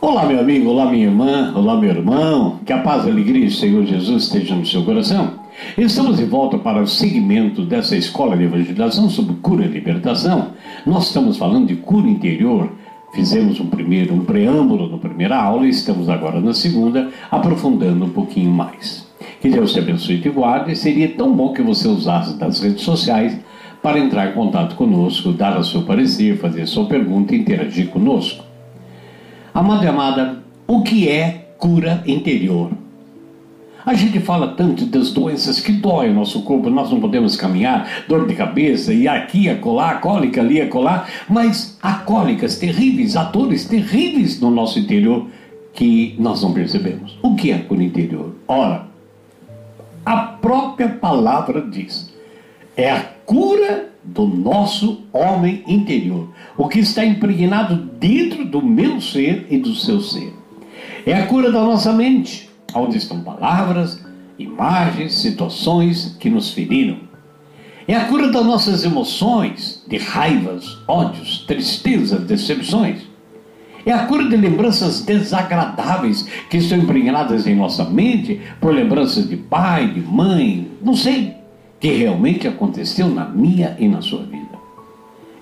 Olá, meu amigo, olá, minha irmã, olá, meu irmão. Que a paz e a alegria do Senhor Jesus esteja no seu coração. Estamos de volta para o segmento dessa escola de evangelização sobre cura e libertação. Nós estamos falando de cura interior. Fizemos um primeiro, um preâmbulo na primeira aula e estamos agora na segunda, aprofundando um pouquinho mais. Que Deus te abençoe e te guarde. Seria tão bom que você usasse das redes sociais para entrar em contato conosco, dar o seu parecer, fazer sua pergunta e interagir conosco. Amado e amada, o que é cura interior? A gente fala tanto das doenças que doem o nosso corpo, nós não podemos caminhar, dor de cabeça, e aqui, acolá, cólica ali, acolá, mas há cólicas terríveis, há dores terríveis no nosso interior que nós não percebemos. O que é cura interior? Ora, a própria palavra diz, é a cura do nosso homem interior, o que está impregnado dentro do meu ser e do seu ser. É a cura da nossa mente, onde estão palavras, imagens, situações que nos feriram. É a cura das nossas emoções, de raivas, ódios, tristezas, decepções. É a cura de lembranças desagradáveis que estão impregnadas em nossa mente por lembranças de pai, de mãe, não sei que realmente aconteceu na minha e na sua vida.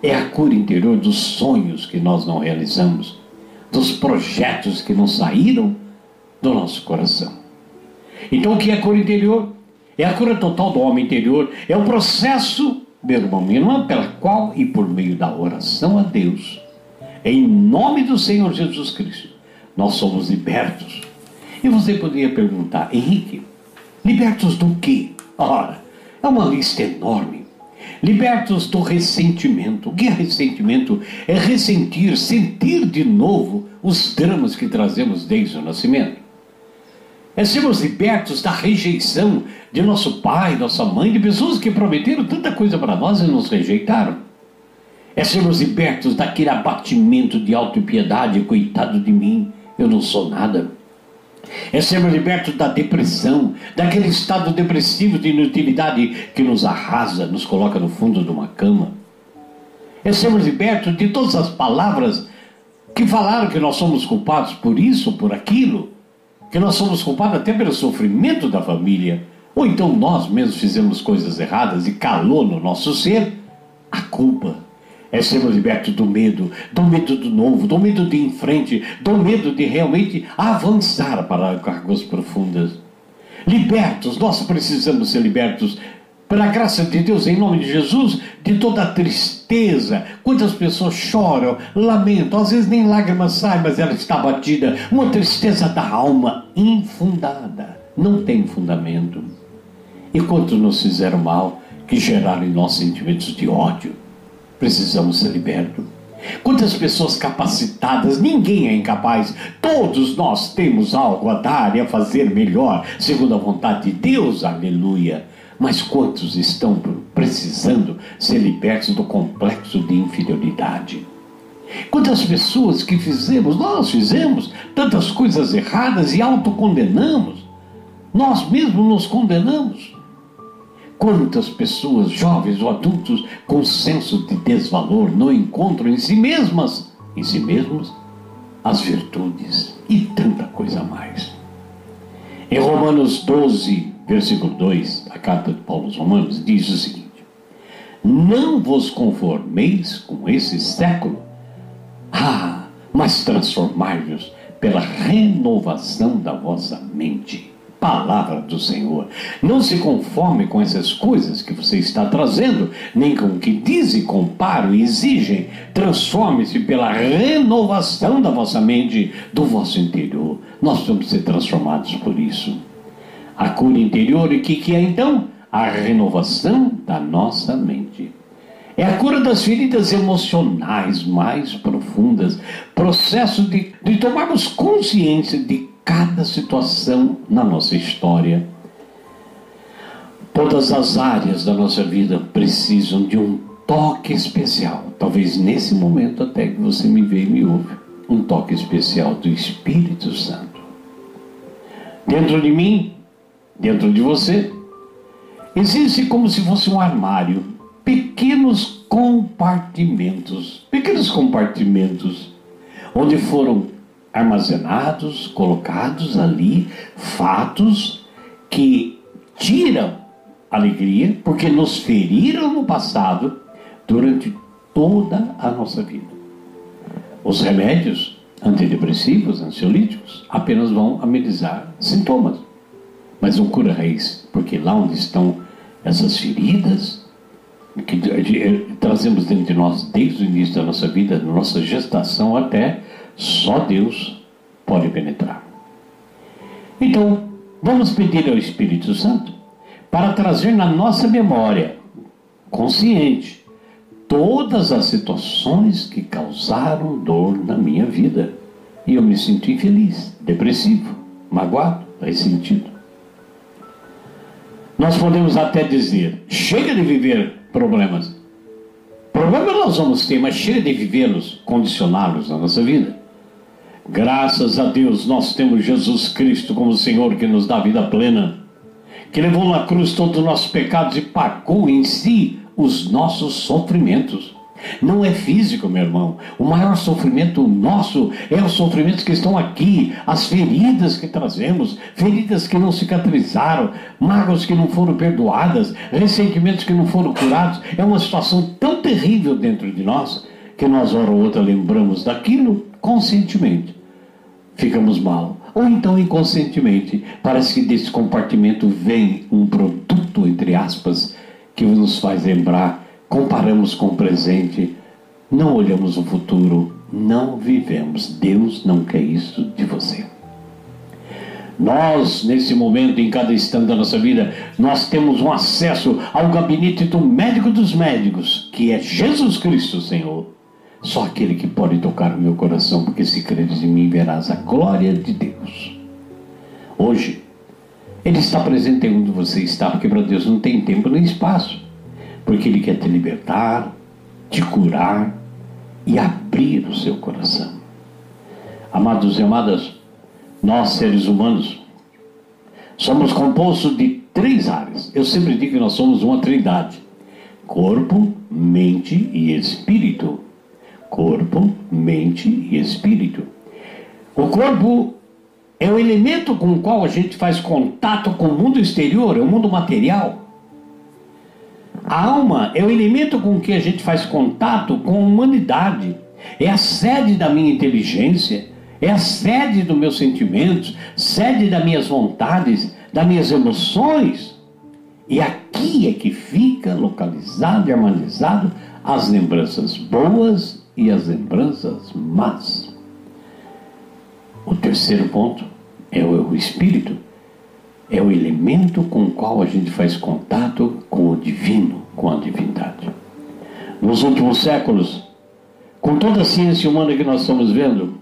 É a cura interior dos sonhos que nós não realizamos, dos projetos que não saíram do nosso coração. Então, o que é cura interior? É a cura total do homem interior, é o processo, meu irmão, minha irmã, pela qual e por meio da oração a Deus, em nome do Senhor Jesus Cristo, nós somos libertos. E você poderia perguntar, Henrique, libertos do quê? Ora, é uma lista enorme. Libertos do ressentimento. O que é ressentimento? É ressentir, sentir de novo os dramas que trazemos desde o nascimento. É sermos libertos da rejeição de nosso pai, nossa mãe, de pessoas que prometeram tanta coisa para nós e nos rejeitaram. É sermos libertos daquele abatimento de autopiedade, coitado de mim, eu não sou nada é sermos libertos da depressão, daquele estado depressivo de inutilidade que nos arrasa, nos coloca no fundo de uma cama. É sermos libertos de todas as palavras que falaram que nós somos culpados por isso, por aquilo, que nós somos culpados até pelo sofrimento da família, ou então nós mesmos fizemos coisas erradas e calou no nosso ser a culpa é sermos libertos do medo, do medo do novo, do medo de ir em frente, do medo de realmente avançar para águas profundas. Libertos, nós precisamos ser libertos pela graça de Deus, em nome de Jesus, de toda a tristeza. Quantas pessoas choram, lamentam, às vezes nem lágrimas saem, mas ela está batida. Uma tristeza da alma infundada, não tem fundamento. E quantos nos fizeram mal, que geraram em nós sentimentos de ódio precisamos ser libertos. Quantas pessoas capacitadas, ninguém é incapaz, todos nós temos algo a dar e a fazer melhor, segundo a vontade de Deus, aleluia. Mas quantos estão precisando ser libertos do complexo de inferioridade? Quantas pessoas que fizemos, nós fizemos tantas coisas erradas e autocondenamos, nós mesmos nos condenamos. Quantas pessoas, jovens ou adultos, com senso de desvalor, não encontram em si mesmas, em si mesmos, as virtudes e tanta coisa mais. Em Romanos 12, versículo 2, a carta de Paulo aos Romanos, diz o seguinte: Não vos conformeis com esse século, ah, mas transformai-vos pela renovação da vossa mente palavra do Senhor. Não se conforme com essas coisas que você está trazendo, nem com o que dizem, comparam e exigem. Transforme-se pela renovação da vossa mente, do vosso interior. Nós vamos ser transformados por isso. A cura interior, e o que, que é então? A renovação da nossa mente. É a cura das feridas emocionais mais profundas, processo de, de tomarmos consciência de cada situação na nossa história. Todas as áreas da nossa vida precisam de um toque especial. Talvez nesse momento até que você me vê e me ouve, um toque especial do Espírito Santo. Dentro de mim, dentro de você, existe como se fosse um armário, pequenos compartimentos, pequenos compartimentos onde foram armazenados, colocados ali, fatos que tiram alegria, porque nos feriram no passado durante toda a nossa vida. Os remédios antidepressivos, ansiolíticos, apenas vão amenizar sintomas, mas não cura raiz, porque lá onde estão essas feridas que trazemos dentro de nós desde o início da nossa vida, da nossa gestação até, só Deus pode penetrar. Então, vamos pedir ao Espírito Santo para trazer na nossa memória consciente todas as situações que causaram dor na minha vida. E eu me sinto infeliz, depressivo, magoado, ressentido. Nós podemos até dizer: chega de viver problemas. Problemas nós vamos ter, mas chega de vivê-los, condicioná-los na nossa vida. Graças a Deus nós temos Jesus Cristo como Senhor que nos dá vida plena, que levou na cruz todos os nossos pecados e pagou em si os nossos sofrimentos. Não é físico, meu irmão. O maior sofrimento nosso é os sofrimentos que estão aqui, as feridas que trazemos, feridas que não cicatrizaram, mágoas que não foram perdoadas, ressentimentos que não foram curados. É uma situação tão terrível dentro de nós que nós, hora ou outra, lembramos daquilo conscientemente. Ficamos mal. Ou então, inconscientemente, parece que desse compartimento vem um produto, entre aspas, que nos faz lembrar, comparamos com o presente, não olhamos o futuro, não vivemos. Deus não quer isso de você. Nós, nesse momento, em cada instante da nossa vida, nós temos um acesso ao gabinete do médico dos médicos, que é Jesus Cristo, Senhor. Só aquele que pode tocar o meu coração, porque se creres em mim, verás a glória de Deus. Hoje, ele está presente onde você está, porque para Deus não tem tempo nem espaço. Porque Ele quer te libertar, te curar e abrir o seu coração. Amados e amadas, nós seres humanos somos compostos de três áreas. Eu sempre digo que nós somos uma trindade: corpo, mente e espírito. Corpo, mente e espírito. O corpo é o elemento com o qual a gente faz contato com o mundo exterior, é o mundo material. A alma é o elemento com que a gente faz contato com a humanidade. É a sede da minha inteligência, é a sede dos meus sentimentos, sede das minhas vontades, das minhas emoções. E aqui é que fica localizado e harmonizado as lembranças boas e as lembranças más. O terceiro ponto é o espírito, é o elemento com o qual a gente faz contato com o divino, com a divindade. Nos últimos séculos, com toda a ciência humana que nós estamos vendo,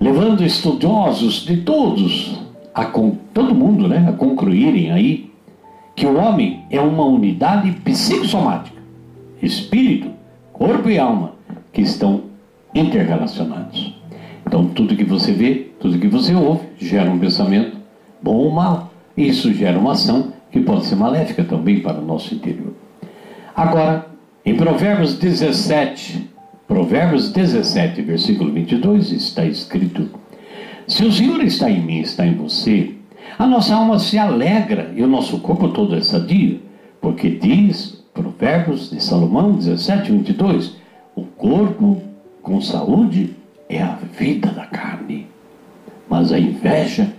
levando estudiosos de todos, a todo mundo, né, a concluírem aí que o homem é uma unidade psicossomática, espírito, corpo e alma, que estão interrelacionados. Então, tudo que você vê, tudo que você ouve, gera um pensamento, bom ou mal. Isso gera uma ação que pode ser maléfica também para o nosso interior. Agora, em Provérbios 17, Provérbios 17, versículo 22, está escrito: Se o Senhor está em mim, está em você, a nossa alma se alegra e o nosso corpo todo é sadio, porque diz, Provérbios de Salomão 17, 22, o corpo com saúde é a vida da carne, mas a inveja,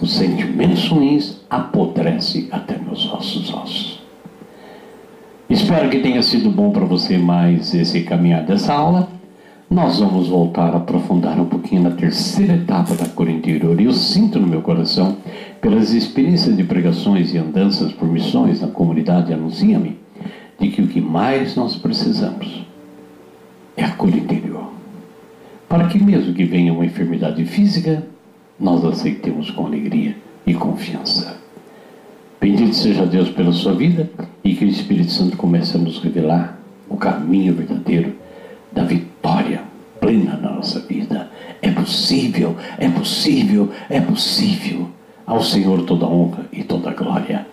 os sentimentos ruins, apodrece até meus ossos ossos. Espero que tenha sido bom para você mais esse caminhar dessa aula. Nós vamos voltar a aprofundar um pouquinho na terceira etapa da cor interior. E eu sinto no meu coração, pelas experiências de pregações e andanças por missões na comunidade Anuncia-me, de que o que mais nós precisamos é a cor interior para que, mesmo que venha uma enfermidade física, nós aceitemos com alegria e confiança. Bendito seja Deus pela sua vida e que o Espírito Santo comece a nos revelar o caminho verdadeiro da vitória plena na nossa vida. É possível, é possível, é possível. Ao Senhor toda honra e toda glória.